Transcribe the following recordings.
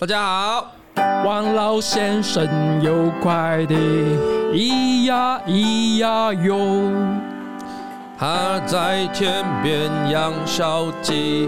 大家好，王老先生有快递，咿呀咿呀哟，他在田边养小鸡，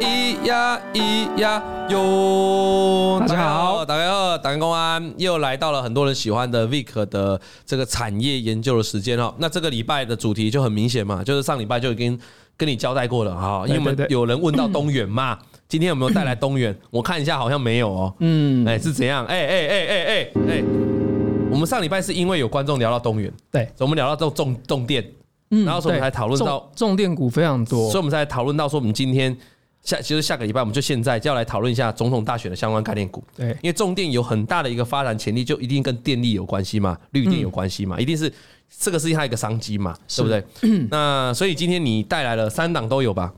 咿呀咿呀哟。大家好，大家好，大家公安又来到了很多人喜欢的 Vic 的这个产业研究的时间哦。那这个礼拜的主题就很明显嘛，就是上礼拜就已经。跟你交代过了哈，因为我们有人问到东元嘛，今天有没有带来东元？我看一下，好像没有哦。嗯，哎，是怎样？哎哎哎哎哎哎，我们上礼拜是因为有观众聊到东元，对，我们聊到这种重重电，嗯，然后所以我们才讨论到重电股非常多，所以我们才讨论到说，我们今天下其实下个礼拜我们就现在就要来讨论一下总统大选的相关概念股，对，因为重电有很大的一个发展潜力，就一定跟电力有关系嘛，绿电有关系嘛，一定是。这个是它一个商机嘛，对不对？那所以今天你带来了三档都有吧？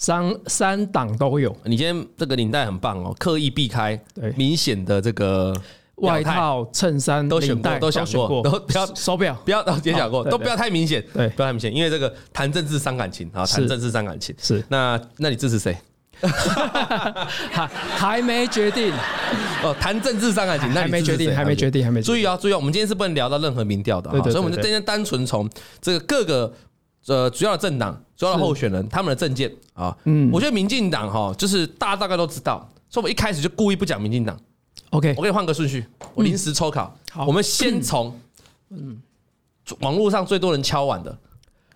三三档都有。你今天这个领带很棒哦，刻意避开明显的这个外套、衬衫都选过，都想过，都不要手表，不要也讲过，都不要太明显，对，不要太明显，因为这个谈政治伤感情啊，谈政治伤感情。是。那那你支持谁？还还没决定。哦，谈政治伤感情，那还没决定，还没决定，还没注意啊，注意啊，我们今天是不能聊到任何民调的，所以我们就今天单纯从这个各个呃主要的政党、主要的候选人他们的政见啊，嗯，我觉得民进党哈，就是大家大概都知道，所以我们一开始就故意不讲民进党。OK，我给你换个顺序，我临时抽考，好，我们先从嗯网络上最多人敲碗的，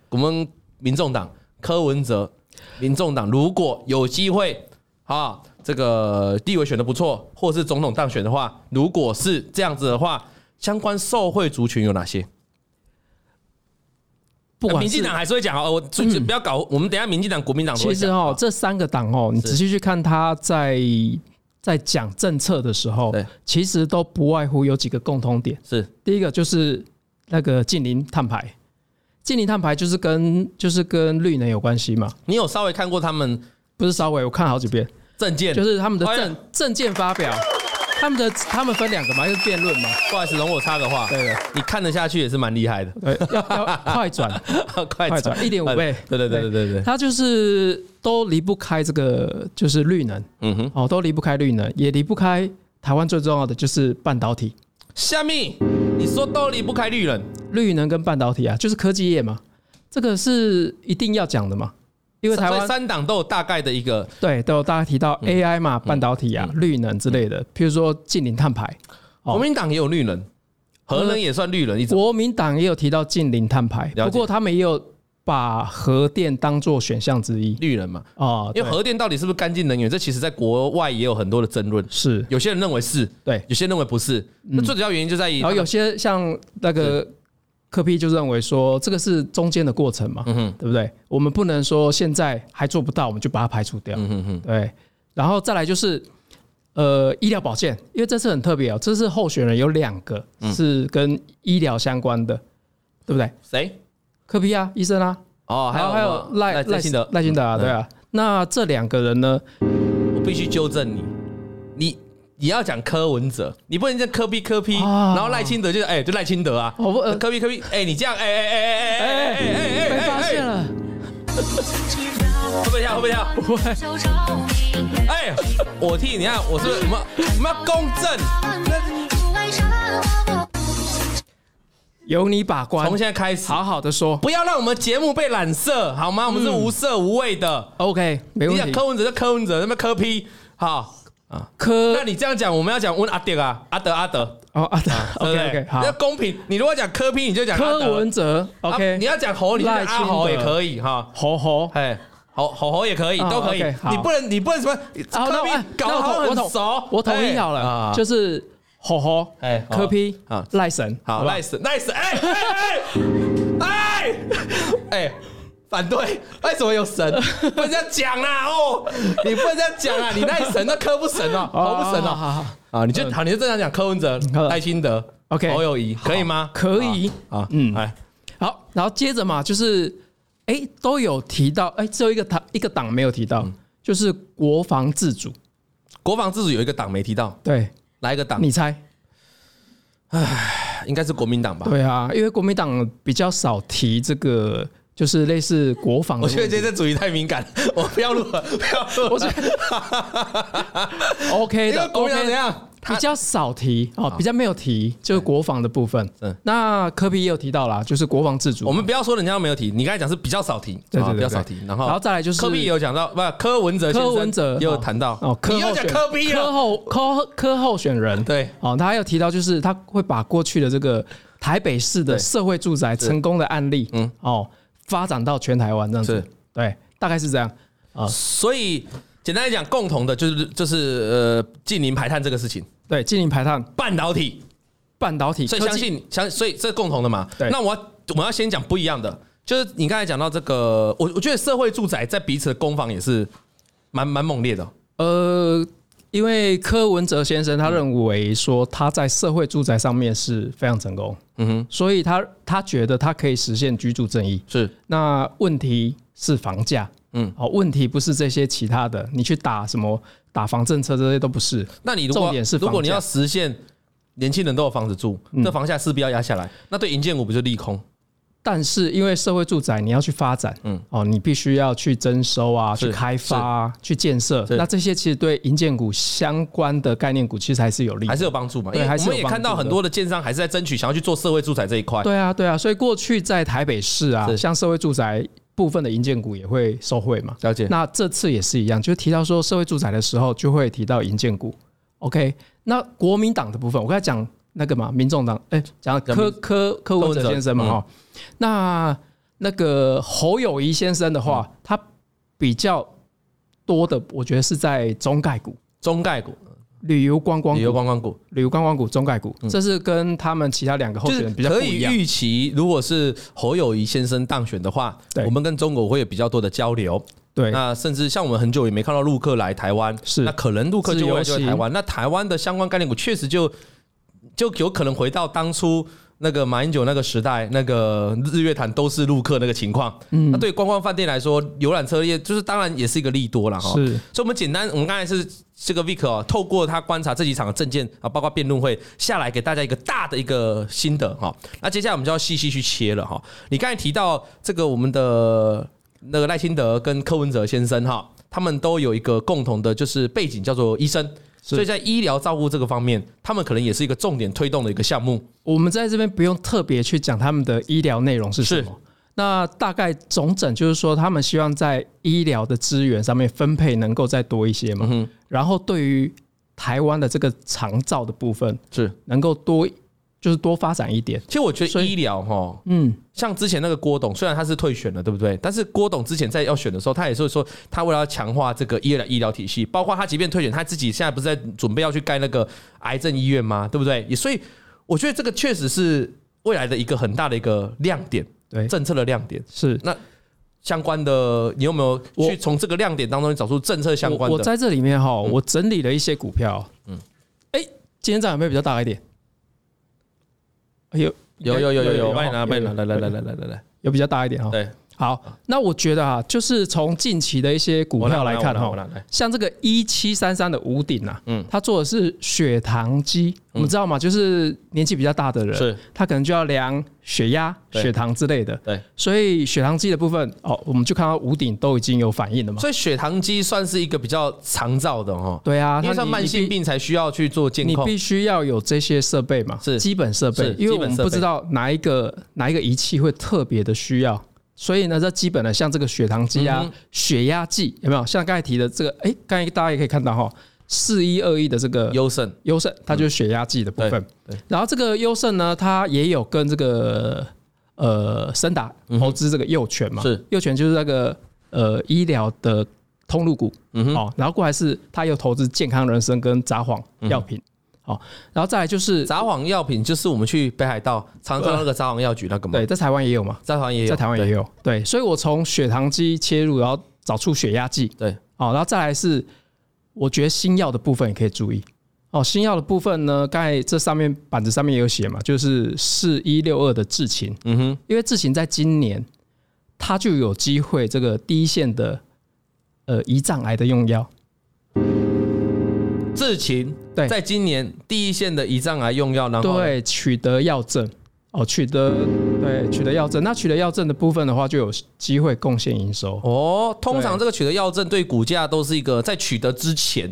我们民众党柯文哲。民众党如果有机会啊，这个地位选的不错，或是总统当选的话，如果是这样子的话，相关受惠族群有哪些？不管民进党还是会讲哦，我不要搞，我们等下民进党、国民党。其实哦，这三个党哦，你仔细去看他在在讲政策的时候，其实都不外乎有几个共通点。是第一个就是那个近邻碳排。近邻碳排就是跟就是跟绿能有关系嘛？你有稍微看过他们？不是稍微，我看好几遍证件，就是他们的证证件发表，他们的他们分两个嘛，就是辩论嘛。不好意思，容我插个话。对的，你看得下去也是蛮厉害的。对，要要 快转，快转一点五倍。对对对对对对，他就是都离不开这个，就是绿能。嗯哼，哦，都离不开绿能，也离不开台湾最重要的就是半导体。虾米？你说都离不开绿能，绿能跟半导体啊，就是科技业嘛，这个是一定要讲的嘛。因为台湾三党都有大概的一个，对，都有大家提到 AI 嘛，半导体啊，绿能之类的。譬如说近零碳排，国民党也有绿能，核能也算绿能。国民党也有提到近零碳排，不过他们也有。把核电当做选项之一，绿能嘛，哦，因为核电到底是不是干净能源？这其实在国外也有很多的争论。是，有些人认为是，对，有些人认为不是。那最主要原因就在于，然后有些像那个柯批就认为说，这个是中间的过程嘛，嗯，对不对？我们不能说现在还做不到，我们就把它排除掉。对。然后再来就是，呃，医疗保健，因为这次很特别哦，这次候选人有两个是跟医疗相关的，对不对？谁？柯批啊，医生啊，哦，还有还有赖赖清德，赖清德啊，对啊。那这两个人呢，我必须纠正你，你你要讲柯文哲，你不能叫柯比柯比然后赖清德就是哎，就赖清德啊。我不，柯 P 柯 P，哎，你这样，哎哎哎哎哎哎哎哎，被发现了。会不会跳？会不会跳？不会。哎，我替你看，我是什么我们要公正。由你把关，从现在开始，好好的说，不要让我们节目被染色，好吗？我们是无色无味的。OK，没问题。你讲柯文哲就柯文哲，那么柯 P，好啊，科。那你这样讲，我们要讲问阿德啊，阿德阿德，哦阿德，OK OK，好，要公平。你如果讲柯 P，你就讲柯文哲，OK。你要讲侯，你就讲阿侯也可以哈，侯侯，哎，侯侯侯也可以，都可以。你不能，你不能什么柯 P 搞得很熟，我统一好了，就是。吼吼，哎，柯 P 啊，赖神，好，赖神，赖神，哎哎哎哎。哎，反对，为什么有神？不能这样讲啊！哦，你不能这样讲啊！你那神，那柯不神哦，侯不神哦，好好啊，你就好，你就正常讲柯文哲、赖清德，OK，侯友谊，可以吗？可以啊，嗯，来，好，然后接着嘛，就是哎，都有提到，哎，只有一个党一个党没有提到，就是国防自主，国防自主有一个党没提到，对。哪一个党？你猜？哎，应该是国民党吧？对啊，因为国民党比较少提这个就是类似国防。我觉得这这主题太敏感，我不要录了，不要录。我觉得 OK 的国民党怎样？比较少提哦，比较没有提，就是国防的部分。嗯，那科比也有提到啦，就是国防自主。我们不要说人家没有提，你刚才讲是比较少提，对对，比较少提。然后，然后再来就是科比也有讲到，不，柯文哲，柯文哲也有谈到哦，你又讲科后柯柯候选人对哦，他还有提到就是他会把过去的这个台北市的社会住宅成功的案例，嗯哦，发展到全台湾这样子，对，大概是这样啊。所以简单来讲，共同的就是就是呃，近零排碳这个事情。对，近零排碳，半导体，半导体，所以相信相，所以这是共同的嘛？对。那我要我要先讲不一样的，就是你刚才讲到这个，我我觉得社会住宅在彼此的攻防也是蛮蛮猛烈的。呃，因为柯文哲先生他认为说他在社会住宅上面是非常成功，嗯哼，所以他他觉得他可以实现居住正义。是。那问题是房价，嗯，好，问题不是这些其他的，你去打什么？打房政策这些都不是，那你如果重点是如果你要实现年轻人都有房子住，那房价势必要压下来，那对银建股不就利空？但是因为社会住宅你要去发展，嗯，哦，你必须要去征收啊，去开发啊，去建设，那这些其实对银建股相关的概念股其实还是有利，还是有帮助嘛？因为我们也看到很多的建商还是在争取想要去做社会住宅这一块。对啊，对啊，所以过去在台北市啊，像社会住宅。部分的银建股也会受惠嘛？了解。那这次也是一样，就提到说社会住宅的时候，就会提到银建股。OK，那国民党的部分，我刚才讲那个嘛，民众党，哎，讲柯柯柯文哲先生嘛，哈。那那个侯友谊先生的话，他比较多的，我觉得是在中概股，中概股。旅游观光、旅游观光股、旅游观光股、中概股，这是跟他们其他两个候选人比较。可以预期，如果是侯友谊先生当选的话，我们跟中国会有比较多的交流。对，那甚至像我们很久也没看到陆客来台湾，是。那可能陆客就会就来台湾，那台湾的相关概念股确实就就有可能回到当初。那个马英九那个时代，那个日月潭都是陆客那个情况，嗯，那对观光饭店来说，游览车业就是当然也是一个利多了哈。是，所以我们简单，我们刚才是这个 Vic 哦，透过他观察这几场的政见啊，包括辩论会下来，给大家一个大的一个心得哈。那接下来我们就要细细去切了哈。你刚才提到这个我们的那个赖清德跟柯文哲先生哈，他们都有一个共同的，就是背景叫做医生。所以在医疗照顾这个方面，他们可能也是一个重点推动的一个项目。我们在这边不用特别去讲他们的医疗内容是什么，那大概总整就是说，他们希望在医疗的资源上面分配能够再多一些嘛。然后对于台湾的这个长照的部分，是能够多。就是多发展一点。其实我觉得医疗哈，嗯，像之前那个郭董，虽然他是退选了，对不对？但是郭董之前在要选的时候，他也是说，他为了要强化这个医疗医疗体系，包括他即便退选，他自己现在不是在准备要去盖那个癌症医院吗？对不对？也所以我觉得这个确实是未来的一个很大的一个亮点，对政策的亮点是。那相关的，你有没有去从这个亮点当中找出政策相关的？我在这里面哈，我整理了一些股票，嗯，哎，今天涨有没有比较大一点？有有有有有有，帮你拿，帮你拿，来来来来来来来，有比较大一点哈。对，好，那我觉得啊，就是从近期的一些股票来看哈，像这个一七三三的五鼎啊，嗯，它做的是血糖机。我们知道嘛？就是年纪比较大的人，是他可能就要量血压、血糖之类的。对，所以血糖机的部分，哦，我们就看到五鼎都已经有反应了嘛。所以血糖机算是一个比较常造的哦。对啊，因为像慢性病才需要去做监控，你必须要有这些设备嘛，是基本设备。因为我们不知道哪一个哪一个仪器会特别的需要，所以呢，这基本的像这个血糖机啊、血压计有没有？像刚才提的这个，哎，刚才大家也可以看到哈。四一二一的这个优胜，优胜，它就是血压计的部分。对，然后这个优胜呢，它也有跟这个呃森达投资这个佑全嘛，是。佑全就是那个呃医疗的通路股，嗯哼，然后过来是它又投资健康人生跟札幌药品，好，然后再来就是札幌药品，就是我们去北海道常常那个札幌药局那个嘛，对，在台湾也有嘛，在台湾也有，在台湾也有，对，所以我从血糖机切入，然后找出血压计，对，好，然后再来是。我觉得新药的部分也可以注意。哦。新药的部分呢，刚才这上面板子上面也有写嘛，就是四一六二的智勤，嗯哼，因为智勤在今年它就有机会这个第一线的呃胰脏癌的用药。智勤对，在今年第一线的胰脏癌用药，然后对取得药证哦，取得对取得药证，那取得药证的部分的话，就有机会贡献营收哦。通常这个取得药证对股价都是一个在取得之前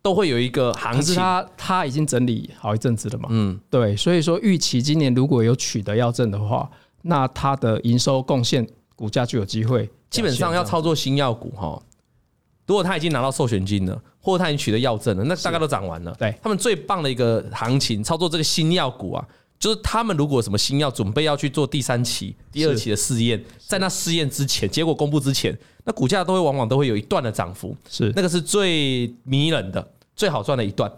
都会有一个行是它它已经整理好一阵子了嘛。嗯，对，所以说预期今年如果有取得药证的话，那它的营收贡献股价就有机会。基本上要操作新药股哈，如果他已经拿到授权金了，或者他已经取得药证了，那大概都涨完了。对，他们最棒的一个行情操作这个新药股啊。就是他们如果什么新药准备要去做第三期、第二期的试验，在那试验之前，结果公布之前，那股价都会往往都会有一段的涨幅，是。那个是最迷人的、最好赚的一段。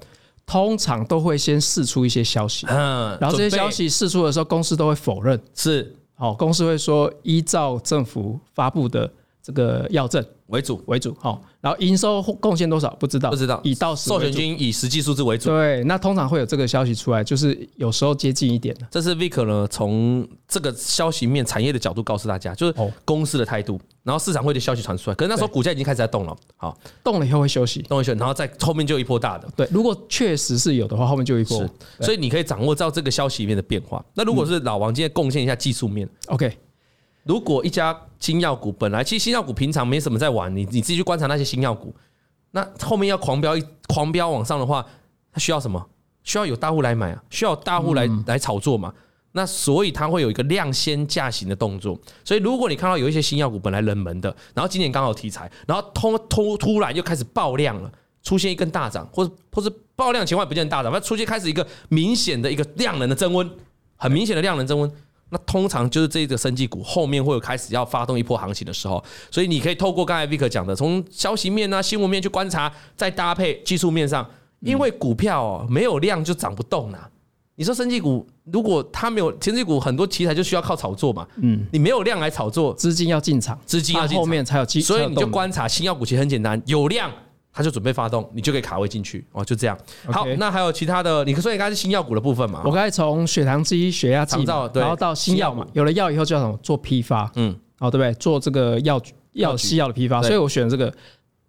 通常都会先试出一些消息，嗯，然后这些消息试出的时候，公司都会否认，是。好，公司会说依照政府发布的这个药证。为主为主，好，然后营收贡献多少不知道，不知道，以到授权金以实际数字为主。对，那通常会有这个消息出来，就是有时候接近一点的。这是 Vic 呢从这个消息面产业的角度告诉大家，就是公司的态度，然后市场会的消息传出来，可是那时候股价已经开始在动了，好，动了以后会休息，动一休息，然后再后面就一波大的。对，如果确实是有的话，后面就一波。所以你可以掌握到这个消息里面的变化。那如果是老王今天贡献一下技术面，OK。如果一家新药股本来其实新药股平常没什么在玩，你你自己去观察那些新药股，那后面要狂飙一狂飙往上的话，它需要什么？需要有大户来买啊，需要大户来来炒作嘛。那所以它会有一个量先价行的动作。所以如果你看到有一些新药股本来冷门的，然后今年刚好题材，然后突突突然又开始爆量了，出现一根大涨，或者或者爆量情况不见大涨，它出现开始一个明显的一个量能的增温，很明显的量能增温。那通常就是这个生技股后面会有开始要发动一波行情的时候，所以你可以透过刚才 Vick 讲的，从消息面啊、新闻面去观察，再搭配技术面上，因为股票哦没有量就涨不动啊。你说生技股如果它没有，生技股很多题材就需要靠炒作嘛，嗯，你没有量来炒作，资金要进场，资金要进场，后面才有机，所以你就观察新药股其实很简单，有量。他就准备发动，你就可以卡位进去。哦，就这样。好，那还有其他的，你可以说应该是新药股的部分嘛？我刚才从血糖机、血压计，然后到新药嘛，有了药以后就要什么做批发，嗯，哦，对不对？做这个药药西药的批发，所以我选这个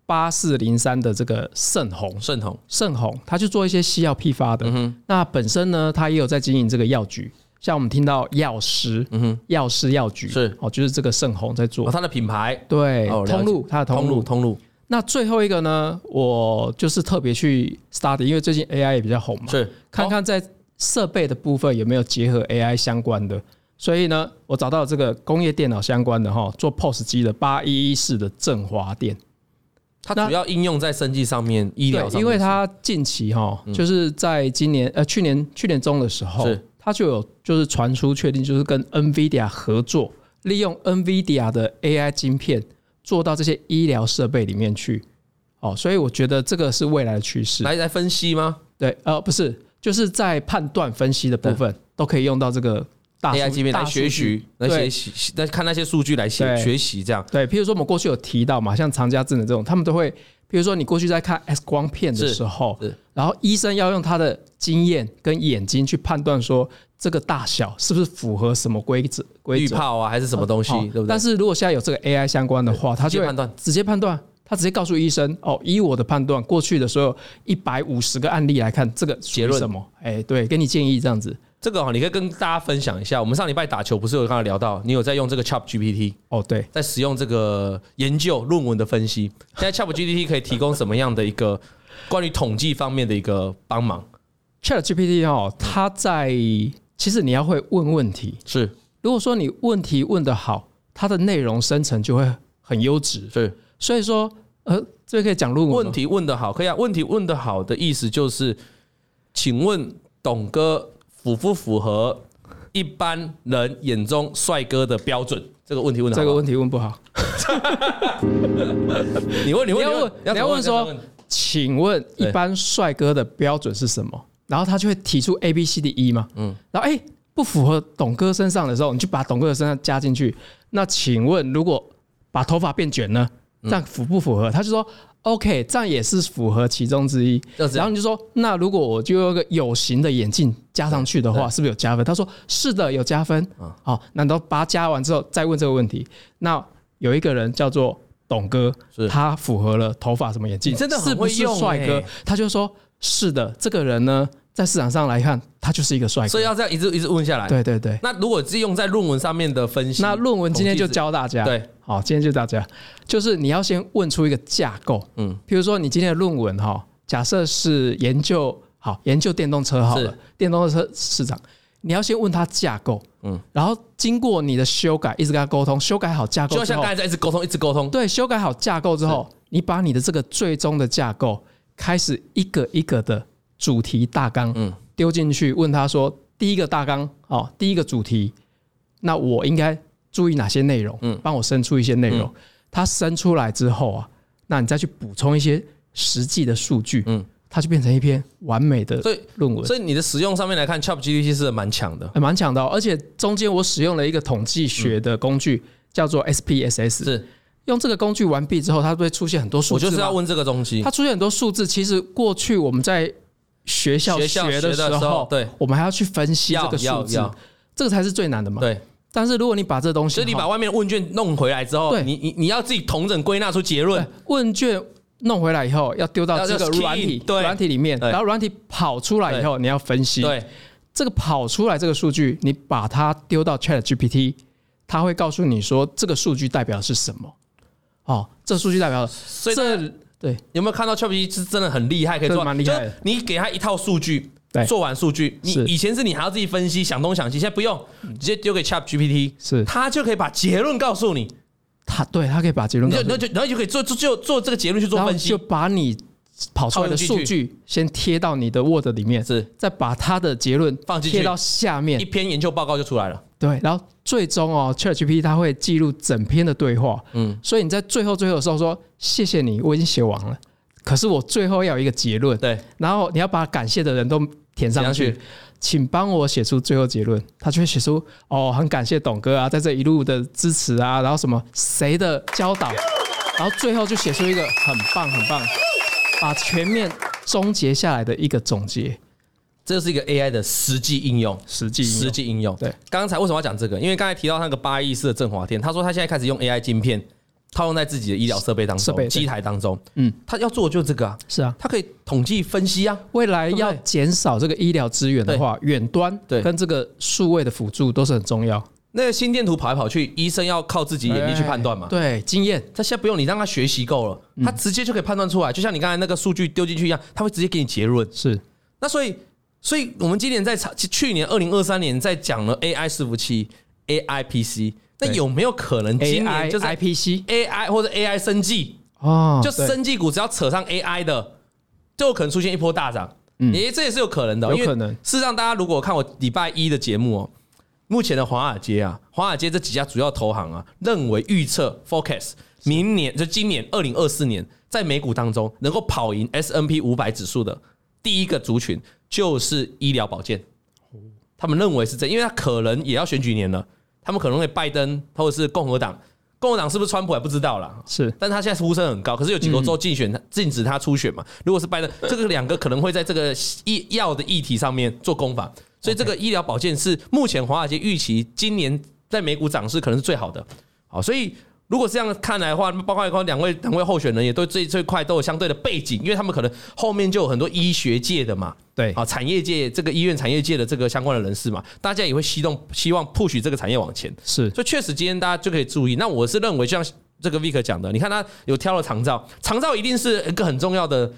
八四零三的这个盛虹，盛虹，盛虹，他就做一些西药批发的。嗯，那本身呢，他也有在经营这个药局，像我们听到药师，嗯哼，药师药局是。哦，就是这个盛虹在做，他的品牌。对，通路，他的通路，通路。那最后一个呢，我就是特别去 study，因为最近 AI 也比较红嘛，是看看在设备的部分有没有结合 AI 相关的。所以呢，我找到这个工业电脑相关的哈，做 POS 机的八一一四的振华电，它主要应用在生技上面，医疗上面。因为它近期哈，就是在今年呃去年去年中的时候，它就有就是传出确定就是跟 NVIDIA 合作，利用 NVIDIA 的 AI 晶片。做到这些医疗设备里面去，哦，所以我觉得这个是未来的趋势。来来分析吗？对，呃，不是，就是在判断分析的部分都可以用到这个大 AI 界面来学习，来学习，来看那些数据来学学习这样。对，譬如说我们过去有提到嘛，像长嘉智能这种，他们都会，譬如说你过去在看 X 光片的时候，然后医生要用他的经验跟眼睛去判断说。这个大小是不是符合什么规则？滤泡啊，还是什么东西？对不对？但是如果现在有这个 AI 相关的话，他就判断，直接判断，他直接告诉医生哦，以我的判断，过去的所有一百五十个案例来看，这个结论什么？哎，对，给你建议这样子。这个哈，你可以跟大家分享一下。我们上礼拜打球不是有刚才聊到，你有在用这个 ChatGPT 哦？对，在使用这个研究论文的分析。现在 ChatGPT 可以提供什么样的一个关于统计方面的一个帮忙？ChatGPT 哦，它在。其实你要会问问题，是。如果说你问题问得好，它的内容生成就会很优质。是，所以说，呃，这个可以讲论文。问题问得好，可以啊。问题问得好的意思就是，请问董哥符不符合一般人眼中帅哥的标准？这个问题问的。这个问题问不好。你问，你问，你要问，你要问说，请问一般帅哥的标准是什么？然后他就会提出 A、B、C、D、E 嘛，嗯，然后哎不符合董哥身上的时候，你就把董哥的身上加进去。那请问，如果把头发变卷呢？这样符不符合？他就说 OK，这样也是符合其中之一。然后你就说，那如果我就用个有型的眼镜加上去的话，是不是有加分？他说是的，有加分。好，难道把它加完之后再问这个问题？那有一个人叫做董哥，他符合了头发什么眼镜？真的很会用，帅哥，他就说。是的，这个人呢，在市场上来看，他就是一个帅哥。所以要这样一直一直问下来。对对对。那如果是用在论文上面的分析，那论文今天就教大家。对，好，今天就大家，就是你要先问出一个架构。嗯，比如说你今天的论文哈，假设是研究好研究电动车好了，电动车市场，你要先问他架构。嗯，然后经过你的修改，一直跟他沟通，修改好架构，就像刚才在一直沟通，一直沟通。对，修改好架构之后，你把你的这个最终的架构开始一个一个的主题大纲，嗯。丢进去问他说：“第一个大纲哦，第一个主题，那我应该注意哪些内容？嗯，帮我生出一些内容。他生出来之后啊，那你再去补充一些实际的数据，嗯，它就变成一篇完美的论文。所以你的使用上面来看，ChatGPT 是蛮强的，蛮强的。而且中间我使用了一个统计学的工具，叫做 SPSS。是用这个工具完毕之后，它会出现很多数字。我就是要问这个东西。它出现很多数字，其实过去我们在学校学的时候，对，我们还要去分析这个数字，这个才是最难的嘛。对，但是如果你把这东西，所以你把外面的问卷弄回来之后，你你你要自己同整归纳出结论。问卷弄回来以后，要丢到这个软体，软体里面，然后软体跑出来以后，你要分析。对，这个跑出来这个数据，你把它丢到 ChatGPT，它会告诉你说这个数据代表是什么。哦，这数据代表这。对，有没有看到 ChatGPT 是真的很厉害，可以做？蛮厉害的。你给他一套数据，做完数据，你以前是你还要自己分析，想东想西，现在不用，直接丢给 ChatGPT，是，他就可以把结论告诉你。他对他可以把结论，那就然后就可以做做就做这个结论去做分析，就把你跑出来的数据先贴到你的 Word 里面，是，再把他的结论放进去，贴到下面，一篇研究报告就出来了。对，然后最终哦，ChatGPT 它会记录整篇的对话，嗯，所以你在最后最后的时候说谢谢你，我已经写完了，可是我最后要有一个结论，对，然后你要把感谢的人都填上去，请帮我写出最后结论，他就会写出哦，很感谢董哥啊，在这一路的支持啊，然后什么谁的教导，然后最后就写出一个很棒很棒，把全面终结下来的一个总结。这是一个 AI 的实际应用，实际实际应用。对，刚才为什么要讲这个？因为刚才提到那个八亿四的振华天，他说他现在开始用 AI 晶片套用在自己的医疗设备当中、机台当中。嗯，他要做的就是这个啊。是啊，他可以统计分析啊。未来要减少这个医疗资源的话，远端对跟这个数位的辅助都是很重要。那个心电图跑来跑去，医生要靠自己眼力去判断嘛？对，经验。他现在不用你让他学习够了，他直接就可以判断出来。就像你刚才那个数据丢进去一样，他会直接给你结论。是，那所以。所以，我们今年在去年二零二三年在讲了 AI 伺服器 AI PC，那有没有可能今年就是 IPC AI 或者 AI 生技哦？就生技股只要扯上 AI 的，就有可能出现一波大涨。嗯，诶，这也是有可能的。有可能。事实上，大家如果看我礼拜一的节目哦，目前的华尔街啊，华尔街这几家主要投行啊，认为预测 Forecast 明年就今年二零二四年在美股当中能够跑赢 S N P 五百指数的第一个族群。就是医疗保健，他们认为是这，因为他可能也要选举年了，他们可能会拜登或者是共和党，共和党是不是川普还不知道啦。是，但他现在呼声很高，可是有几个州竞选禁止他出选嘛？如果是拜登，这个两个可能会在这个医药的议题上面做攻防，所以这个医疗保健是目前华尔街预期今年在美股涨势可能是最好的。好，所以。如果是这样看来的话，包括两位两位候选人也都最最快都有相对的背景，因为他们可能后面就有很多医学界的嘛，对，啊，产业界这个医院产业界的这个相关的人士嘛，大家也会希动希望 push 这个产业往前，是，所以确实今天大家就可以注意。那我是认为，像这个 Vick 讲的，你看他有挑了长照，长照一定是一个很重要的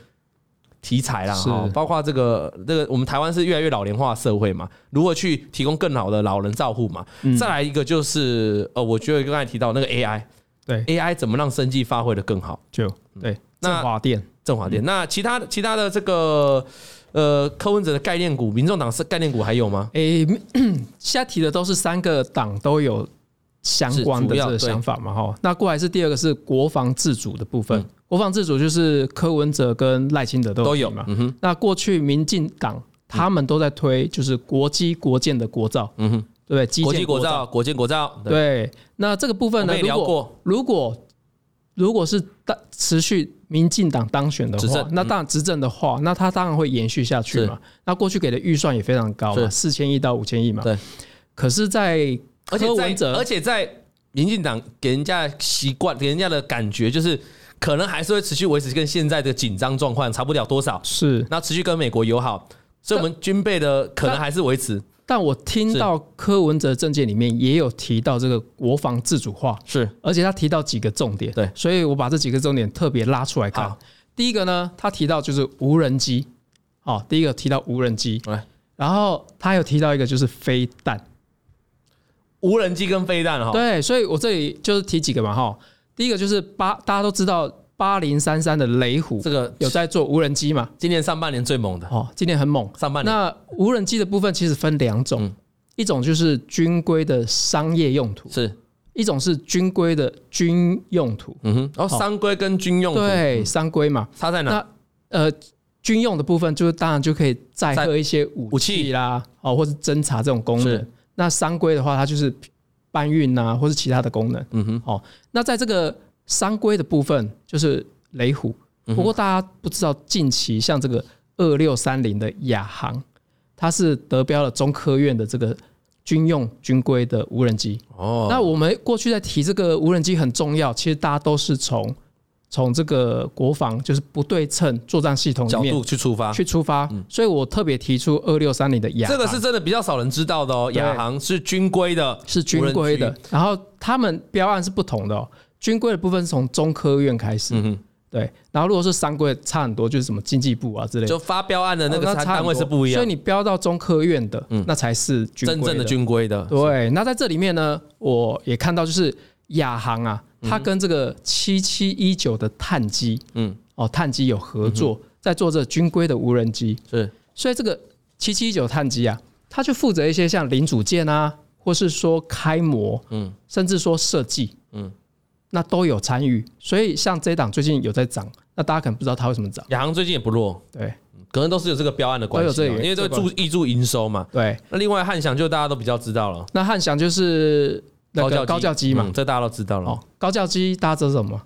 题材啦，哈，包括这个这个我们台湾是越来越老龄化社会嘛，如何去提供更好的老人照护嘛，再来一个就是呃，我觉得刚才提到那个 AI。对 AI 怎么让生技发挥的更好？就对，那华电，振华电。那其他其他的这个呃，柯文哲的概念股，民众党是概念股还有吗？诶，现在提的都是三个党都有相关的这个想法嘛，哈。那过来是第二个是国防自主的部分，国防自主就是柯文哲跟赖清德都有嘛。嗯哼。那过去民进党他们都在推，就是国机国建的国造。嗯哼。对，国机国造，国建国造。对，那这个部分呢？如果如果如果是当持续民进党当选的话，那当然执政的话，那他当然会延续下去嘛。那过去给的预算也非常高嘛，四千亿到五千亿嘛。对。可是，在柯文哲，而且在民进党给人家习惯，给人家的感觉就是，可能还是会持续维持跟现在的紧张状况差不了多少。是。那持续跟美国友好。所以我们军备的可能还是维持。但我听到柯文哲政见里面也有提到这个国防自主化，是，而且他提到几个重点，对，所以我把这几个重点特别拉出来看。第一个呢，他提到就是无人机，好，第一个提到无人机，然后他有提到一个就是飞弹，无人机跟飞弹哈，对，所以我这里就是提几个嘛哈，第一个就是八，大家都知道。八零三三的雷虎，这个有在做无人机嘛？今年上半年最猛的哦，今年很猛。上半年那无人机的部分其实分两种，一种就是军规的商业用途，是一种是军规的军用途。嗯哼，然后商规跟军用对商规嘛，差在哪？那呃，军用的部分就是当然就可以载荷一些武器啦，哦，或是侦察这种功能。那商规的话，它就是搬运呐，或是其他的功能。嗯哼，哦，那在这个。商规的部分就是雷虎，不过大家不知道，近期像这个二六三零的亚航，它是得标了中科院的这个军用军规的无人机。哦，那我们过去在提这个无人机很重要，其实大家都是从从这个国防就是不对称作战系统角度去出发，去出发。所以我特别提出二六三零的亚航，这个是真的比较少人知道的哦。亚航是军规的，是军规的，然后他们标案是不同的哦。军规的部分是从中科院开始，嗯哼，对，然后如果是商规差很多，就是什么经济部啊之类的，就发标案的那个单位是不一样，所以你标到中科院的，嗯，那才是真正的军规的。对，那在这里面呢，我也看到就是亚航啊，它跟这个七七一九的碳机，嗯，哦，碳机有合作，在做这军规的无人机，是，所以这个七七一九碳机啊，它就负责一些像零组件啊，或是说开模，嗯，甚至说设计，嗯。那都有参与，所以像这一档最近有在涨，那大家可能不知道它为什么涨。亚航最近也不弱，对，可能都是有这个标案的关系，因为这个助挹注营收嘛。对，那另外汉翔就大家都比较知道了。那汉翔就是高教高教机嘛，这大家都知道了。高教机大家知道什么？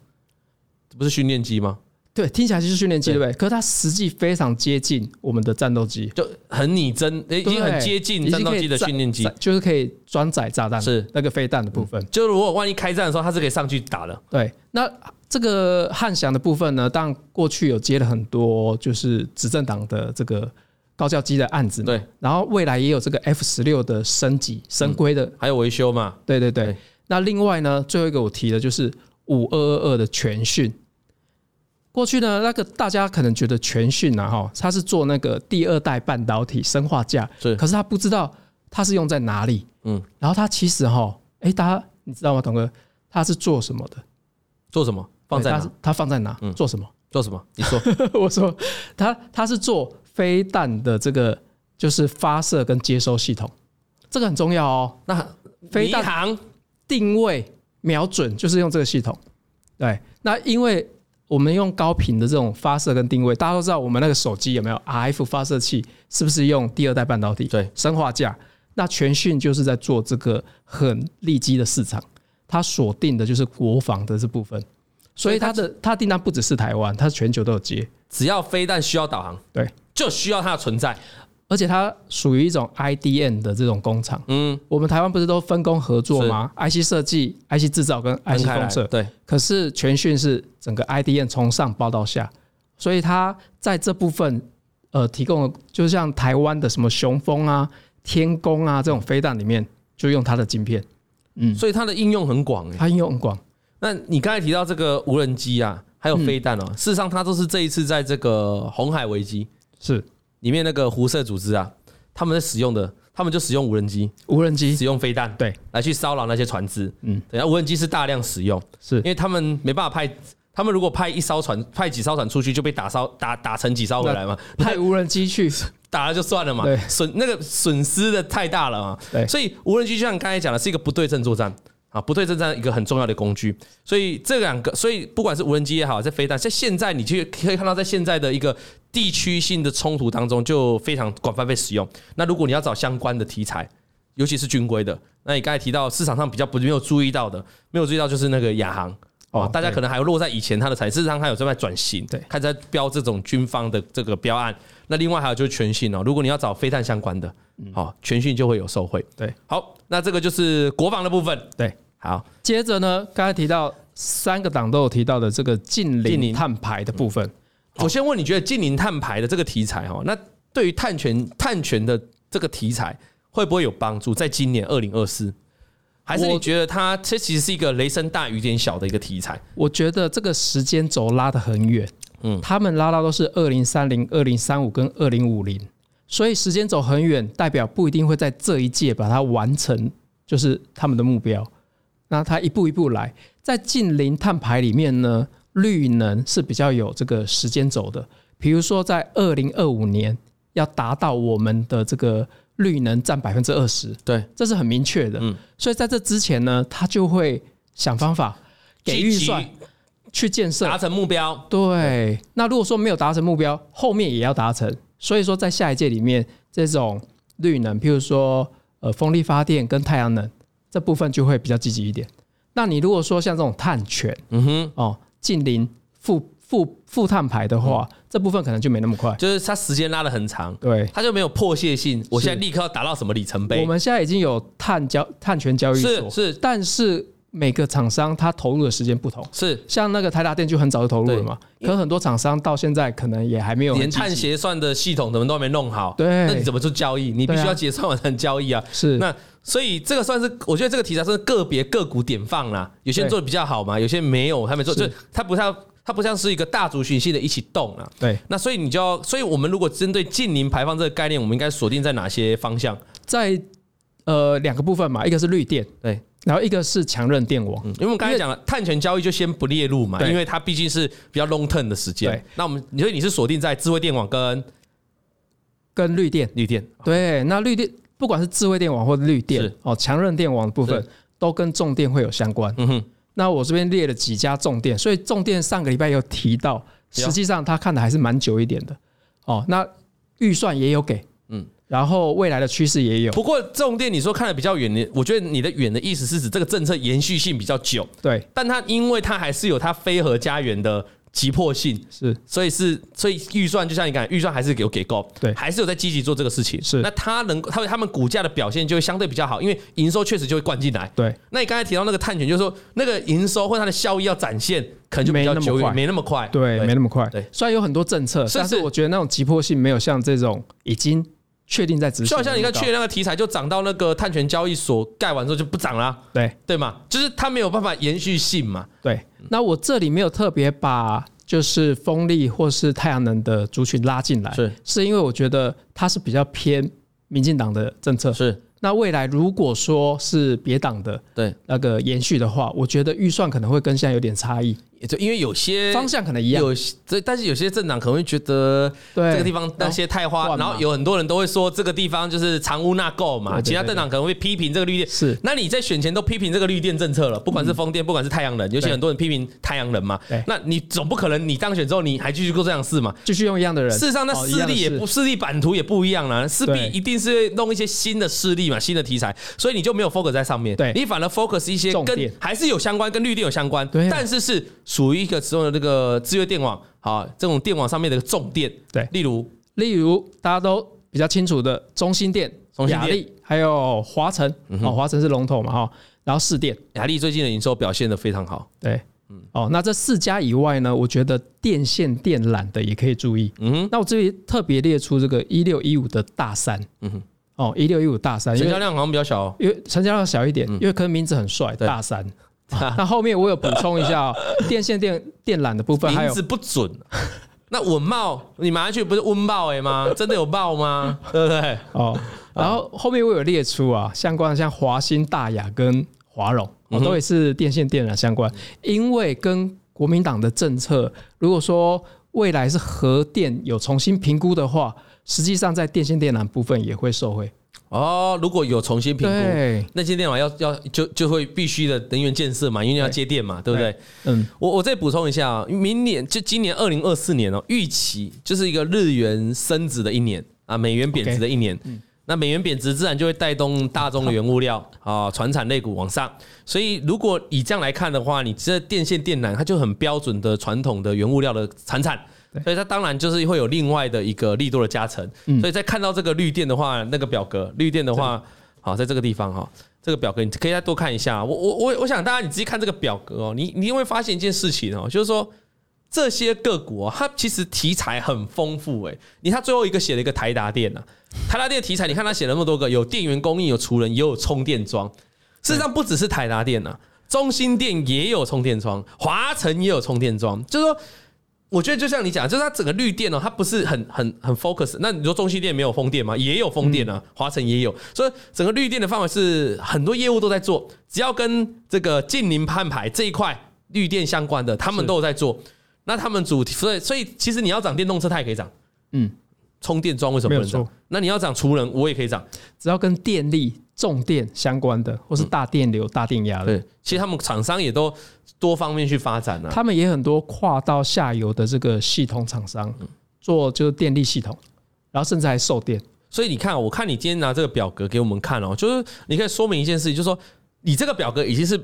这不是训练机吗？对，听起来就是训练机，对不对？可是它实际非常接近我们的战斗机，就很拟真，已经很接近战斗机的训练机，就是可以装载炸弹，是那个飞弹的部分。就如果万一开战的时候，它是可以上去打的。对，那这个汉翔的部分呢，当然过去有接了很多就是执政党的这个高教机的案子，对。然后未来也有这个 F 十六的升级升规的，还有维修嘛？对对对。那另外呢，最后一个我提的就是五二二二的全训。过去呢，那个大家可能觉得全讯呐，哈，它是做那个第二代半导体生化架，是，可是他不知道它是用在哪里，嗯，然后它其实哈，哎，大家你知道吗，董哥，它是做什么的？做什么？放在哪？它放在哪？嗯，做什么？做什么？你说，我说，它它是做飞弹的这个就是发射跟接收系统，这个很重要哦。那飞弹定位瞄准就是用这个系统，对，那因为。我们用高频的这种发射跟定位，大家都知道，我们那个手机有没有 RF 发射器？是不是用第二代半导体？对，生化架。那全讯就是在做这个很利基的市场，它锁定的就是国防的这部分，所以它的它订单不只是台湾，它全球都有接。只要飞弹需要导航，对，就需要它的存在。而且它属于一种 IDM 的这种工厂，嗯，我们台湾不是都分工合作吗？IC 设计、IC 制造跟 IC 封测，对。可是全讯是整个 IDM 从上包到下，所以它在这部分，呃，提供就像台湾的什么雄风啊、天弓啊这种飞弹里面，就用它的晶片，嗯，所以它的应用很广，它应用很广。那你刚才提到这个无人机啊，还有飞弹哦，事实上它都是这一次在这个红海危机。是。里面那个胡塞组织啊，他们在使用的，他们就使用无人机，无人机使用飞弹，对，来去骚扰那些船只。嗯，等下无人机是大量使用，是因为他们没办法派，他们如果派一艘船，派几艘船出去就被打烧，打打成几艘回来嘛。派无人机去打了就算了嘛，对，损那个损失的太大了嘛。对，所以无人机就像你刚才讲的，是一个不对称作战。啊，不对称战一个很重要的工具，所以这两个，所以不管是无人机也好，在飞弹，在现在你去可以看到，在现在的一个地区性的冲突当中，就非常广泛被使用。那如果你要找相关的题材，尤其是军规的，那你刚才提到市场上比较不没有注意到的，没有注意到就是那个亚航哦，大家可能还有落在以前它的产，事实上它有正在转型，对，开始在标这种军方的这个标案。那另外还有就是全讯哦，如果你要找飞弹相关的，好，全讯就会有受贿。对，好，那这个就是国防的部分，对。好，接着呢，刚才提到三个党都有提到的这个近邻碳排的部分。我先问，你觉得近邻碳排的这个题材哈，那对于碳权碳权的这个题材会不会有帮助？在今年二零二四，还是你觉得它这其实是一个雷声大雨点小的一个题材？我觉得这个时间轴拉得很远，嗯，他们拉到都是二零三零、二零三五跟二零五零，所以时间轴很远，代表不一定会在这一届把它完成，就是他们的目标。那它一步一步来，在近零碳排里面呢，绿能是比较有这个时间轴的。比如说，在二零二五年要达到我们的这个绿能占百分之二十，对，这是很明确的。嗯，所以在这之前呢，他就会想方法给预算去建设，达成目标。对，那如果说没有达成目标，后面也要达成。所以说，在下一届里面，这种绿能，譬如说呃风力发电跟太阳能。这部分就会比较积极一点。那你如果说像这种碳权，嗯哼，哦，近邻负负负碳排的话，嗯，这部分可能就没那么快。就是它时间拉得很长，对，它就没有迫切性。我现在立刻要达到什么里程碑？我们现在已经有碳交碳权交易所，是是，但是每个厂商它投入的时间不同。是，像那个台达电就很早就投入了嘛，可很多厂商到现在可能也还没有连碳协算的系统怎么都还没弄好。对，那你怎么做交易？你必须要结算完成交易啊。是，那。所以这个算是，我觉得这个题材算是个别个股典范啦，有些人做的比较好嘛，有些没有，他没做，就它不像它不像是一个大族群性的一起动啊。对，那所以你就要，所以我们如果针对近零排放这个概念，我们应该锁定在哪些方向？在呃两个部分嘛，一个是绿电，对，然后一个是强韧电网，嗯，因为我们刚才讲了碳权交易就先不列入嘛，因为它毕竟是比较 long term 的时间。对，那我们所以你是锁定在智慧电网跟？跟绿电，绿电，对，那绿电。不管是智慧电网或者绿电哦，强韧电网的部分都跟重电会有相关。嗯哼，那我这边列了几家重电，所以重电上个礼拜有提到，实际上他看的还是蛮久一点的哦。那预算也有给，嗯，然后未来的趋势也有。不过重电你说看的比较远，你我觉得你的远的意思是指这个政策延续性比较久，对，但它因为它还是有它非核家园的。急迫性是，所以是，所以预算就像你讲，预算还是有给够，对，还是有在积极做这个事情。是，那它能，它他们股价的表现就会相对比较好，因为营收确实就会灌进来。对，那你刚才提到那个碳权，就是说那个营收或它的效益要展现，可能就比较久远，没那么快。对，没那么快。对，虽然有很多政策，但是我觉得那种急迫性没有像这种已经确定在执行。就好像你看去年那个题材就涨到那个碳权交易所盖完之后就不涨了，对对嘛，就是它没有办法延续性嘛。对，那我这里没有特别把。就是风力或是太阳能的族群拉进来，是是因为我觉得它是比较偏民进党的政策，是那未来如果说是别党的对那个延续的话，我觉得预算可能会跟现在有点差异。就因为有些方向可能一样，有这但是有些政党可能会觉得这个地方那些太花，然后有很多人都会说这个地方就是藏污纳垢嘛。其他政党可能会批评这个绿电，是。那你在选前都批评这个绿电政策了，不管是风电，不管是太阳能，尤其很多人批评太阳能嘛。那你总不可能你当选之后你还继续做这样事嘛？继续用一样的人。事实上，那势力也不势力版图也不一样了，势必一定是弄一些新的势力嘛，新的题材，所以你就没有 focus 在上面。对，你反而 focus 一些跟还是有相关，跟绿电有相关，但是是属于一个使用的。这个智慧电网，啊，这种电网上面的重电，对，例如，例如大家都比较清楚的中兴电、亚力，还有华城，哦，华晨是龙头嘛，哈，然后市电，雅力最近的营收表现的非常好，对，嗯，哦，那这四家以外呢，我觉得电线电缆的也可以注意，嗯，那我这里特别列出这个一六一五的大三，嗯哼，哦，一六一五大三，成交量好像比较小，因为成交量小一点，因为可能名字很帅，大三。那后面我有补充一下哦，电线电电缆的部分，名字不准。那稳懋，你买上去不是温懋哎吗？真的有懋吗？对不对？哦，然后后面我有列出啊，相关的像华新、大雅跟华荣，哦，都也是电线电缆相关。因为跟国民党的政策，如果说未来是核电有重新评估的话，实际上在电线电缆部分也会受惠。哦，如果有重新评估，那些电网要要就就会必须的能源建设嘛，因为要接电嘛，对不对？嗯，我我再补充一下啊，明年就今年二零二四年哦，预期就是一个日元升值的一年啊，美元贬值的一年。那美元贬值自然就会带动大宗的原物料啊，传产类股往上。所以如果以这样来看的话，你这电线电缆它就很标准的传统的原物料的产产。所以它当然就是会有另外的一个力度的加成。所以在看到这个绿电的话，那个表格绿电的话，好，在这个地方哈，这个表格你可以再多看一下。我我我我想大家你仔细看这个表格哦，你你会发现一件事情哦，就是说这些个股啊，它其实题材很丰富诶。你看最后一个写了一个台达电呐，台达电的题材，你看它写了那么多个，有电源供应，有储能，也有充电桩。事实上不只是台达电呐，中兴电也有充电桩，华晨也有充电桩。就是说，我觉得就像你讲，就是它整个绿电哦，它不是很很很 focus。那你说中西电没有风电吗？也有风电啊，华晨也有。所以整个绿电的范围是很多业务都在做，只要跟这个近邻碳排这一块绿电相关的，他们都有在做。那他们主题，所以所以其实你要涨电动车，它也可以涨。嗯，充电桩为什么不能涨？那你要涨储能，我也可以涨，只要跟电力、重电相关的，或是大电流、大电压的。对，其实他们厂商也都多方面去发展了。他们也很多跨到下游的这个系统厂商，做就是电力系统，然后甚至还售电。所以你看，我看你今天拿这个表格给我们看哦，就是你可以说明一件事情，就是说你这个表格已经是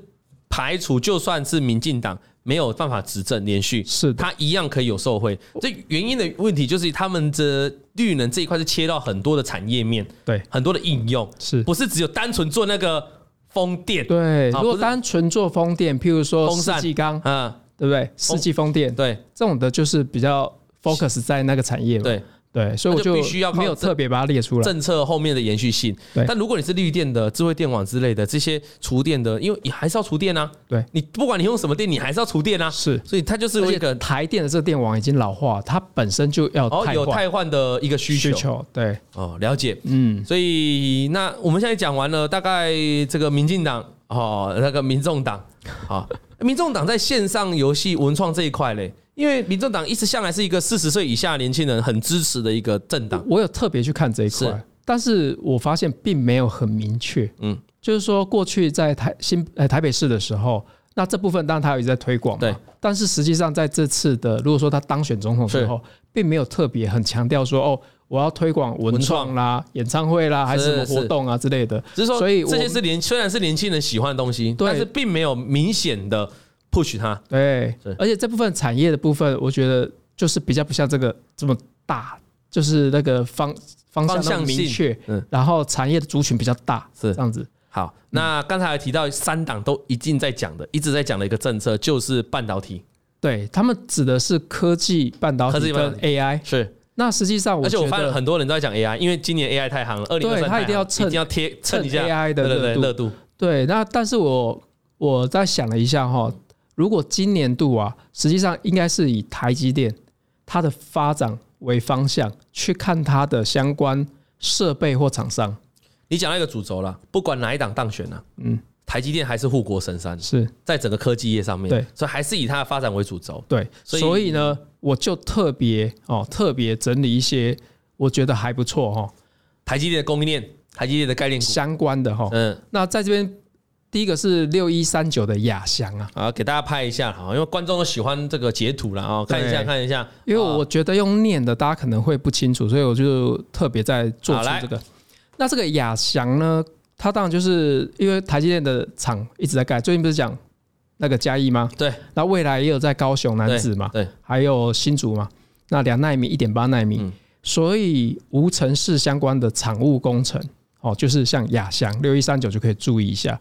排除，就算是民进党。没有办法执政连续，是它一样可以有受贿。这原因的问题就是他们的绿能这一块是切到很多的产业面，对，很多的应用，是不是只有单纯做那个风电？对，如果单纯做风电，譬如说风扇、世纪钢，嗯，对不对？世纪风电，对，这种的就是比较 focus 在那个产业，对。对，所以我就必须要没有特别把它列出来。政策后面的延续性，对。但如果你是绿电的、智慧电网之类的这些储电的，因为你还是要储电啊。对，你不管你用什么电，你还是要储电啊。是，所以它就是一个台电的这个电网已经老化，它本身就要哦有汰换的一个需求。需求对，哦，了解。嗯，所以那我们现在讲完了，大概这个民进党哦，那个民众党啊，民众党在线上游戏文创这一块嘞。因为民政党一直向来是一个四十岁以下年轻人很支持的一个政党，我有特别去看这一块，但是我发现并没有很明确。嗯，就是说过去在台新呃台北市的时候，那这部分当然他有一直在推广嘛，对。但是实际上在这次的，如果说他当选总统之后，并没有特别很强调说哦，我要推广文创啦、演唱会啦，还是什么活动啊之类的。只是说，所以这些是年虽然是年轻人喜欢的东西，但是并没有明显的。Push 它，对，而且这部分产业的部分，我觉得就是比较不像这个这么大，就是那个方方向明确，嗯，然后产业的族群比较大，是这样子。好，那刚才还提到三党都一直在讲的，一直在讲的一个政策就是半导体，对他们指的是科技半导体跟 AI，是。那实际上，而且我发现很多人都在讲 AI，因为今年 AI 太夯了，二零二三他一定要蹭，一定要贴蹭一下 AI 的热度。对，那但是我我在想了一下哈。如果今年度啊，实际上应该是以台积电它的发展为方向去看它的相关设备或厂商。你讲那个主轴了，不管哪一党当选呢，嗯，台积电还是护国神山，是在整个科技业上面，对，所以还是以它的发展为主轴。对，所以呢，我就特别哦，特别整理一些我觉得还不错哈，台积电的供应链、台积电的概念相关的哈，嗯，那在这边。第一个是六一三九的亚翔啊，啊，给大家拍一下哈，因为观众都喜欢这个截图了啊，看一下看一下。因为我觉得用念的大家可能会不清楚，所以我就特别在做出这个。那这个亚翔呢，它当然就是因为台积电的厂一直在盖，最近不是讲那个嘉义吗？对。那未来也有在高雄南子嘛？对。还有新竹嘛？那两纳米、一点八纳米，所以无尘室相关的厂务工程哦，就是像亚翔六一三九就可以注意一下。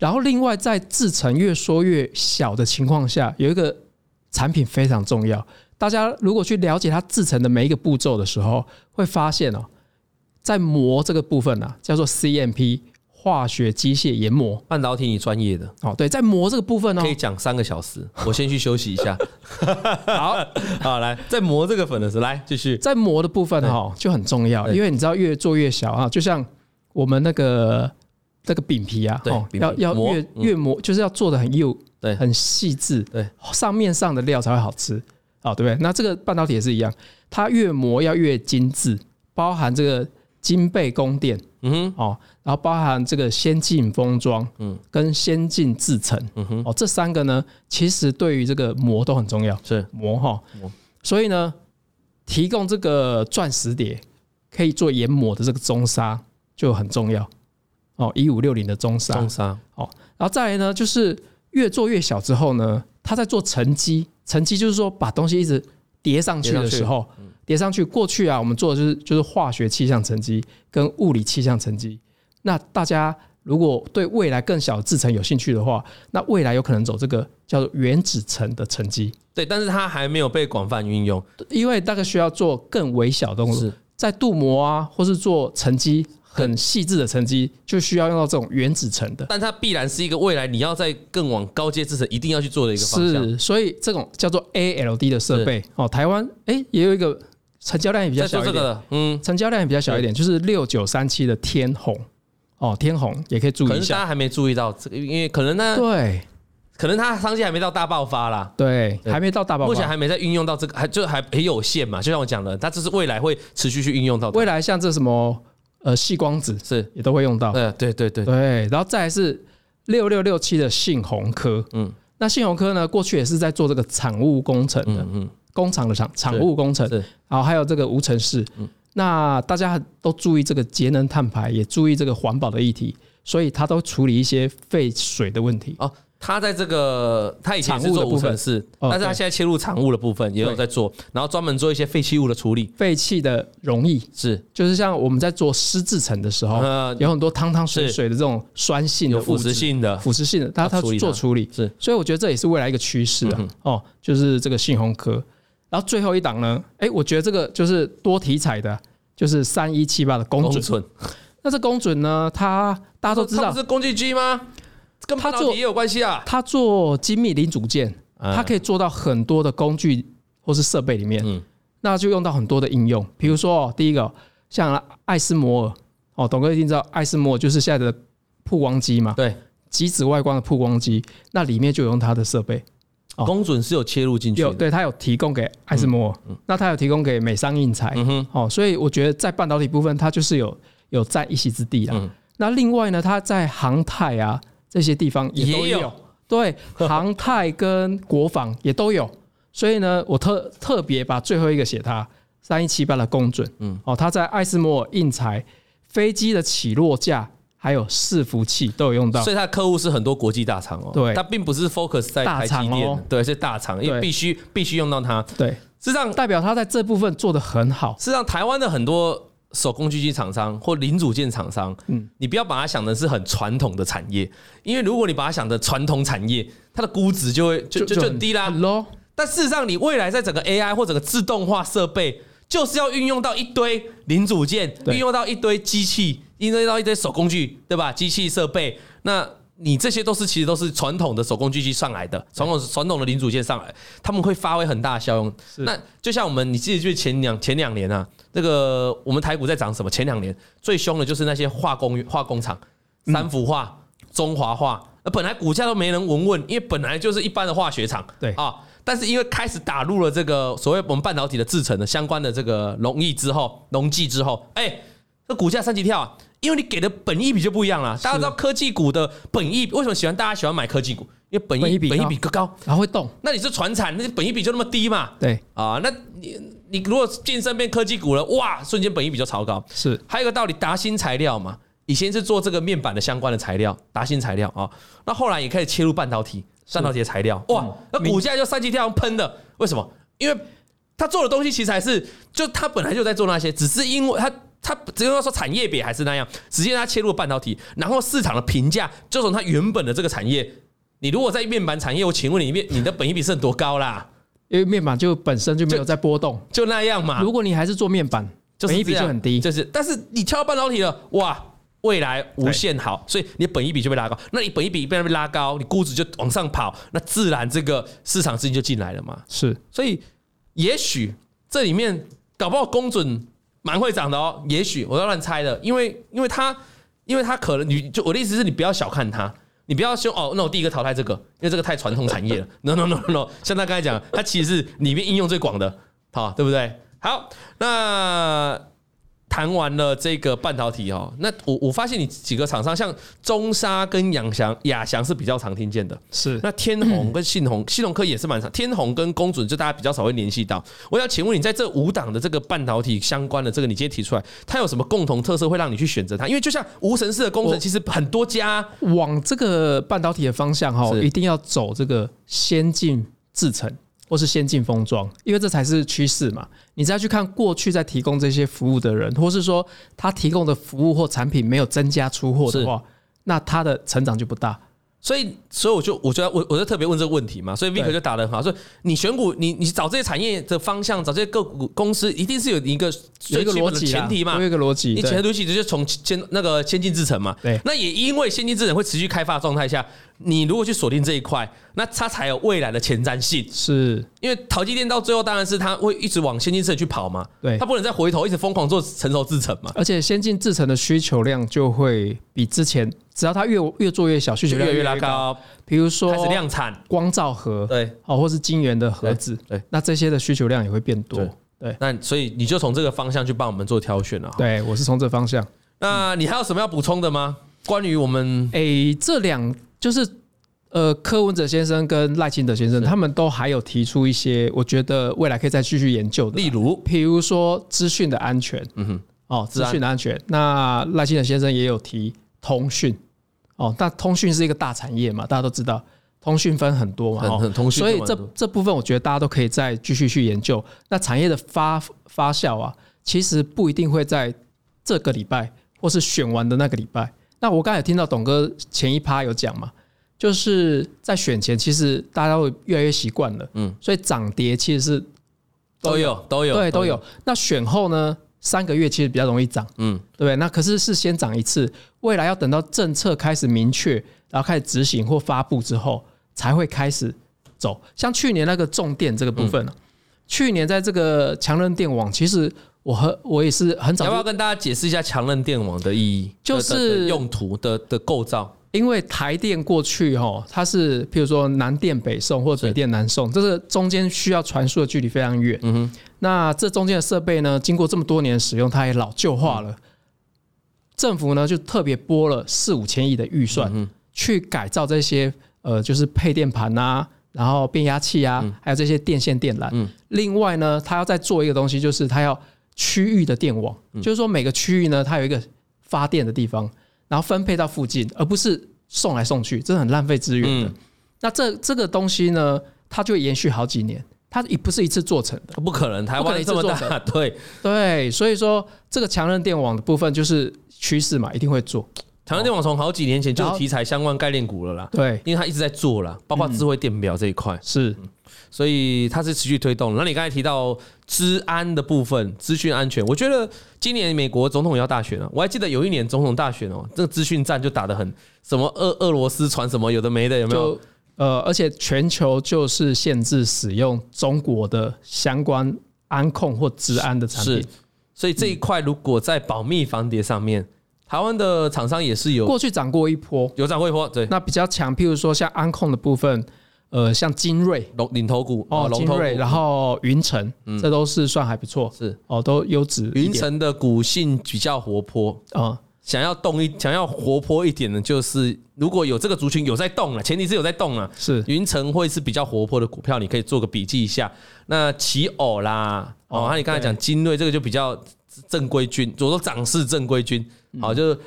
然后，另外在制程越缩越小的情况下，有一个产品非常重要。大家如果去了解它制成的每一个步骤的时候，会发现哦，在磨这个部分啊，叫做 CMP 化学机械研磨。半导体你专业的哦，对，在磨这个部分呢，可以讲三个小时。我先去休息一下。好 好来，在磨这个粉的时候，来继续。在磨的部分哈就很重要，因为你知道越做越小啊，就像我们那个。这个饼皮啊，哦，要要越越磨，就是要做的很幼，对，很细致，对，上面上的料才会好吃，哦，对不对？那这个半导体也是一样，它越磨要越精致，包含这个金贝供电，嗯哼，哦，然后包含这个先进封装，嗯，跟先进制程，嗯哼，哦，这三个呢，其实对于这个磨都很重要，是。磨哈，所以呢，提供这个钻石碟可以做研磨的这个中砂就很重要。哦，一五六零的中砂，中砂，哦，然后再来呢，就是越做越小之后呢，它在做沉积，沉积就是说把东西一直叠上去的时候，叠上去。过去啊，我们做的就是就是化学气象沉积跟物理气象沉积。那大家如果对未来更小的制程有兴趣的话，那未来有可能走这个叫做原子层的沉积。对，但是它还没有被广泛运用，因为大概需要做更微小的东西，在镀膜啊，或是做沉积很细致的沉积，就需要用到这种原子层的。但它必然是一个未来你要在更往高阶制程一定要去做的一个方向。是，所以这种叫做 ALD 的设备哦，台湾哎也有一个成交量也比较小一点，嗯，成交量也比较小一点，就是六九三七的天虹。哦，天虹也可以注意一下。可是大家还没注意到这个，因为可能呢，对，可能它商机还没到大爆发啦。对，还没到大爆发，目前还没在运用到这个，还就还很有限嘛。就像我讲的，它这是未来会持续去运用到。未来像这什么呃细光子是也都会用到。对对对对对。然后再来是六六六七的信鸿科，嗯，那信鸿科呢，过去也是在做这个产物工程的，嗯，工厂的厂产物工程，然后还有这个无尘室，嗯。那大家都注意这个节能碳排，也注意这个环保的议题，所以它都处理一些废水的问题。哦，他在这个他以前是做无尘室，但是他现在切入产物的部分也有在做，然后专门做一些废弃物的处理。废弃的容易是，就是像我们在做湿制程的时候，有很多汤汤水水的这种酸性的、腐蚀性的、腐蚀性的，他他做处理。是，所以我觉得这也是未来一个趋势啊。哦，就是这个信鸿科。然后最后一档呢，哎，我觉得这个就是多题材的，就是三一七八的公准。那这公准呢，它大家都知道。是工具机吗？跟半导体也有关系啊。他做精密零组件，他可以做到很多的工具或是设备里面，那就用到很多的应用。比如说，第一个像艾斯摩尔，哦，董哥一定知道，艾斯摩尔就是现在的曝光机嘛，对，极紫外光的曝光机，那里面就有用它的设备。功准是有切入进去的，有对，他有提供给艾斯摩尔，那他有提供给美商印材，哦，所以我觉得在半导体部分，它就是有有占一席之地啊。那另外呢，它在航太啊这些地方也都有，对，航太跟国防也都有。所以呢，我特特别把最后一个写它三一七八的公准，嗯，哦，它在艾斯摩尔印材飞机的起落架。还有伺服器都有用到，所以它的客户是很多国际大厂哦。对，它并不是 focus 在台积电，哦、对，是大厂，因为必须必须用到它。对，事实上代表它在这部分做得很好。事实上，台湾的很多手工具机厂商或零组件厂商，嗯，你不要把它想的是很传统的产业，因为如果你把它想的传统产业，它的估值就会就就就很低啦。但事实上，你未来在整个 AI 或整个自动化设备，就是要运用到一堆零组件，运用到一堆机器。运用到一堆手工具，对吧？机器设备，那你这些都是其实都是传统的手工具机上来的，传统传统的零组件上来，他们会发挥很大的效用。那就像我们，你记得就前两前两年啊，这个我们台股在涨什么？前两年最凶的就是那些化工化工厂，三幅化、中华化，那本来股价都没人闻问，因为本来就是一般的化学厂，对啊，但是因为开始打入了这个所谓我们半导体的制程的相关的这个溶液之后，溶剂之后，哎，那股价三级跳啊！因为你给的本益比就不一样了，大家知道科技股的本益为什么喜欢大家喜欢买科技股？因为本一比本一比更高，然后会动。那你是传产，那本一比就那么低嘛？对啊，那你你如果晋升变科技股了，哇，瞬间本一比就超高。是，还有一个道理，达新材料嘛，以前是做这个面板的相关的材料，达新材料啊，那后来也开始切入半导体，半导体的材料，哇，那股价就三级跳喷的，为什么？因为他做的东西其实还是，就他本来就在做那些，只是因为他。他只能说产业别还是那样，直接他切入半导体，然后市场的评价就从他原本的这个产业。你如果在面板产业，我请问你面你的本益比是多高啦？因为面板就本身就没有在波动，就那样嘛。如果你还是做面板，就本益比就很低。就是，但是你跳到半导体了，哇，未来无限好，所以你的本益比就被拉高。那你本益比被拉高，你估值就往上跑，那自然这个市场资金就进来了嘛。是，所以也许这里面搞不好公准。蛮会涨的哦，也许我要乱猜的，因为因为它，因为它可能你就我的意思是你不要小看它，你不要说哦，那我第一个淘汰这个，因为这个太传统产业了。No no no no，像他刚才讲，它其实是里面应用最广的，好，对不对？好，那。谈完了这个半导体哦，那我我发现你几个厂商像中沙跟亚翔，亚翔是比较常听见的，是那天虹跟信鋐，信鋐科也是蛮常，天虹跟公准就大家比较少会联系到。我想请问你，在这五档的这个半导体相关的这个，你今天提出来，它有什么共同特色会让你去选择它？因为就像无尘室的工程，其实很多家往这个半导体的方向哈，一定要走这个先进制程。或是先进封装，因为这才是趋势嘛。你再去看过去在提供这些服务的人，或是说他提供的服务或产品没有增加出货的话，那他的成长就不大。所以，所以我就我觉得我我就特别问这个问题嘛，所以 Vick 就打得很好，说你选股，你你找这些产业的方向，找这些个股公司，一定是有一个有一个逻辑前提嘛，有一个逻辑，你前提就是从先那个先进制程嘛，对，那也因为先进制程会持续开发状态下。你如果去锁定这一块，那它才有未来的前瞻性。是因为淘金店到最后当然是它会一直往先进制程去跑嘛，对，它不能再回头一直疯狂做成熟制程嘛。而且先进制程的需求量就会比之前，只要它越越做越小，需求量越，来，越拉高。比如说开始量产光照盒，对，哦，或是晶圆的盒子，对，那这些的需求量也会变多。对，那所以你就从这个方向去帮我们做挑选了。对，我是从这方向。那你还有什么要补充的吗？关于我们诶，这两就是。呃，柯文哲先生跟赖清德先生，他们都还有提出一些，我觉得未来可以再继续研究的，例如，譬如说资讯的安全，嗯哼，哦，资讯的安全。那赖清德先生也有提通讯，哦，但通讯是一个大产业嘛，大家都知道，通讯分很多嘛，很通讯，所以这这部分我觉得大家都可以再继续去研究。那产业的发发酵啊，其实不一定会在这个礼拜或是选完的那个礼拜。那我刚才有听到董哥前一趴有讲嘛。就是在选前，其实大家会越来越习惯了，嗯，所以涨跌其实是都有都有对都有。那选后呢，三个月其实比较容易涨，嗯，对不对？那可是是先涨一次，未来要等到政策开始明确，然后开始执行或发布之后，才会开始走。像去年那个重电这个部分，去年在这个强韧电网，其实我和我也是很早要不要跟大家解释一下强韧电网的意义，就是用途的的构造。因为台电过去哈，它是譬如说南电北送或者北电南送，这是中间需要传输的距离非常远。嗯哼，那这中间的设备呢，经过这么多年使用，它也老旧化了。政府呢就特别拨了四五千亿的预算，去改造这些呃，就是配电盘啊，然后变压器啊，还有这些电线电缆。另外呢，它要再做一个东西，就是它要区域的电网，就是说每个区域呢，它有一个发电的地方。然后分配到附近，而不是送来送去，这是很浪费资源的。嗯、那这这个东西呢，它就会延续好几年，它也不是一次做成的，不可能。台湾这么大，对对，所以说这个强韧电网的部分就是趋势嘛，一定会做。强韧电网从好几年前就有题材相关概念股了啦，对，因为它一直在做啦，包括智慧电表这一块、嗯、是。所以它是持续推动。那你刚才提到治安的部分，资讯安全，我觉得今年美国总统要大选了。我还记得有一年总统大选哦，这个资讯战就打得很什么俄俄罗斯传什么有的没的，有没有？呃，而且全球就是限制使用中国的相关安控或治安的产品。是，所以这一块如果在保密防谍上面，台湾的厂商也是有过去涨过一波，有涨过一波。对，那比较强，譬如说像安控的部分。呃，像精锐龙领头股哦，精锐，然后云层，这都是算还不错，是哦，都优质。云城的股性比较活泼啊，想要动一，想要活泼一点的，就是如果有这个族群有在动了，前提是有在动了，是云城会是比较活泼的股票，你可以做个笔记一下。那奇偶啦，哦，那你刚才讲精锐这个就比较正规军，我说涨势正规军，好就是。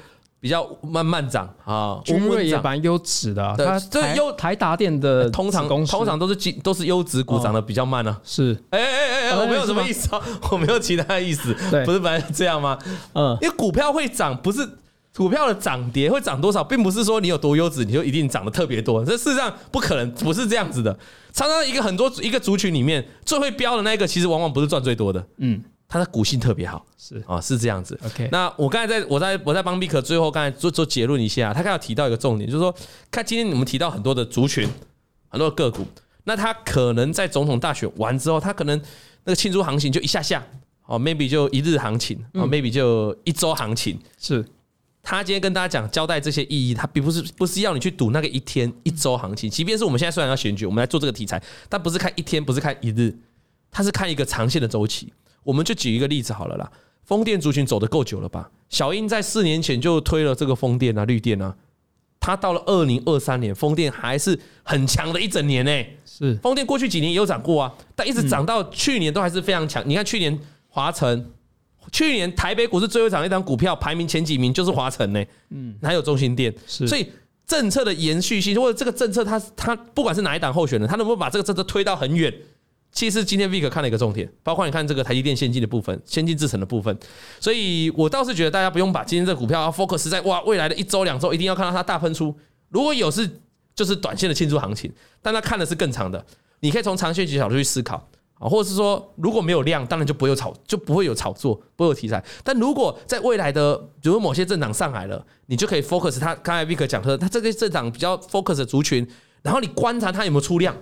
比较慢慢涨啊，军瑞也蛮优质的，它这优台达电的通常通常都是都是优质股涨得比较慢呢。是，哎哎哎哎，我没有什么意思，我没有其他意思，不是本来这样吗？嗯，因为股票会涨，不是股票的涨跌会涨多少，并不是说你有多优质，你就一定涨得特别多，这事实上不可能，不是这样子的。常常一个很多一个族群里面最会飙的那个，其实往往不是赚最多的。嗯。它的股性特别好，是啊，是这样子。OK，那我刚才在我在我在帮 Vic 最后刚才做做结论一下，他刚才提到一个重点，就是说，看今天我们提到很多的族群，很多的个股，那他可能在总统大选完之后，他可能那个庆祝行情就一下下，哦，maybe 就一日行情，哦，maybe 就一周行情。是，他今天跟大家讲交代这些意义，他并不是不是要你去赌那个一天一周行情，即便是我们现在虽然要选举，我们来做这个题材，但不是看一天，不是看一日，他是看一个长线的周期。我们就举一个例子好了啦，风电族群走得够久了吧？小英在四年前就推了这个风电啊、绿电啊，它到了二零二三年，风电还是很强的一整年呢、欸。是，风电过去几年也有涨过啊，但一直涨到去年都还是非常强。你看去年华晨，去年台北股市最后涨的一张股票，排名前几名就是华晨呢。嗯，还有中兴电。是，所以政策的延续性，或者这个政策它它不管是哪一档候选人，它能不能把这个政策推到很远？其实今天 Vick 看了一个重点，包括你看这个台积电先进的部分、先进制程的部分，所以我倒是觉得大家不用把今天这股票 focus 在哇未来的一周两周一定要看到它大喷出，如果有是就是短线的庆祝行情，但他看的是更长的，你可以从长线角度去思考啊。或者是说，如果没有量，当然就不会有炒，就不会有炒作，不会有题材。但如果在未来的，比如某些政党上来了，你就可以 focus 他。刚才 Vick 讲说，他这个政党比较 focus 的族群，然后你观察它有没有出量，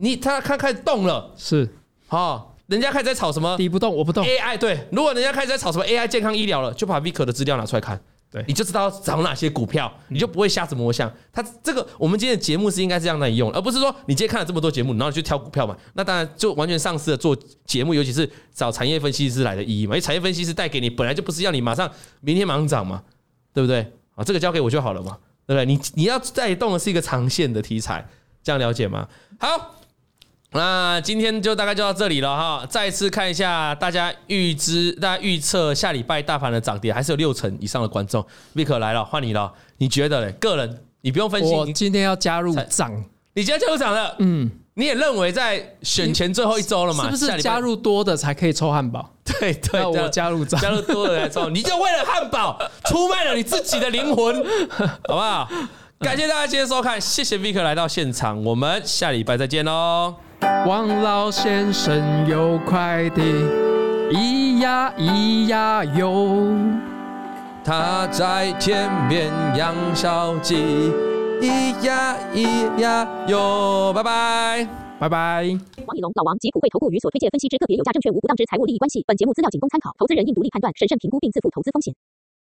你他看开始动了，是，哦，人家开始在炒什么？你不动，我不动。AI 对，如果人家开始在炒什么 AI 健康医疗了，就把 Vic 的资料拿出来看。对，你就知道找哪些股票，你就不会瞎子摸象。他这个，我们今天的节目是应该这样来用，而不是说你今天看了这么多节目，然后你去挑股票嘛。那当然就完全丧失了做节目，尤其是找产业分析师来的意义嘛。因为产业分析师带给你本来就不是要你马上明天马上涨嘛，对不对？啊，这个交给我就好了嘛，对不对？你你要带动的是一个长线的题材，这样了解吗？好。那今天就大概就到这里了哈，再次看一下大家预知，大家预测下礼拜大盘的涨跌，还是有六成以上的观众。Vic 来了，换你了，你觉得嘞？个人你不用分析，我今天要加入涨，你今天加入涨了，嗯，你也认为在选前最后一周了嘛？是不是加入多的才可以抽汉堡？对对，我加入涨，加入多的来抽，你就为了汉堡出卖了你自己的灵魂，好不好？感谢大家今天收看，谢谢 Vic 来到现场，我们下礼拜再见喽。王老先生有快递，咿呀咿呀哟，他在田边养小鸡，咿呀咿呀哟，拜拜拜拜。王以龙、老王及普惠投顾与所推荐分析之个别有价证券无不当之财务利益关系。本节目资料仅供参考，投资人应独立判断、审慎评估并自负投资风险。